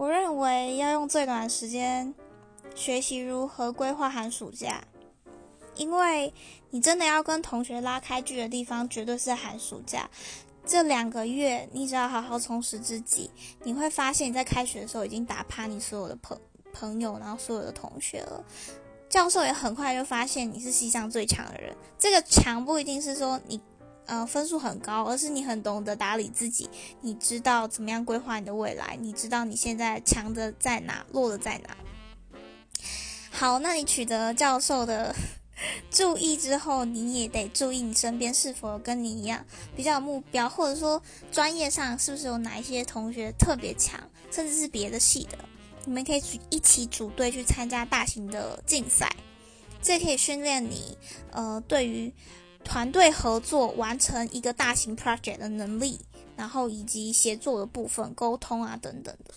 我认为要用最短的时间学习如何规划寒暑假，因为你真的要跟同学拉开距的地方，绝对是寒暑假。这两个月，你只要好好充实自己，你会发现你在开学的时候已经打趴你所有的朋朋友，然后所有的同学了。教授也很快就发现你是系上最强的人。这个强不一定是说你。呃，分数很高，而是你很懂得打理自己，你知道怎么样规划你的未来，你知道你现在强的在哪，弱的在哪。好，那你取得教授的 注意之后，你也得注意你身边是否跟你一样比较有目标，或者说专业上是不是有哪一些同学特别强，甚至是别的系的，你们可以一起组队去参加大型的竞赛，这可以训练你呃对于。团队合作完成一个大型 project 的能力，然后以及协作的部分、沟通啊等等的。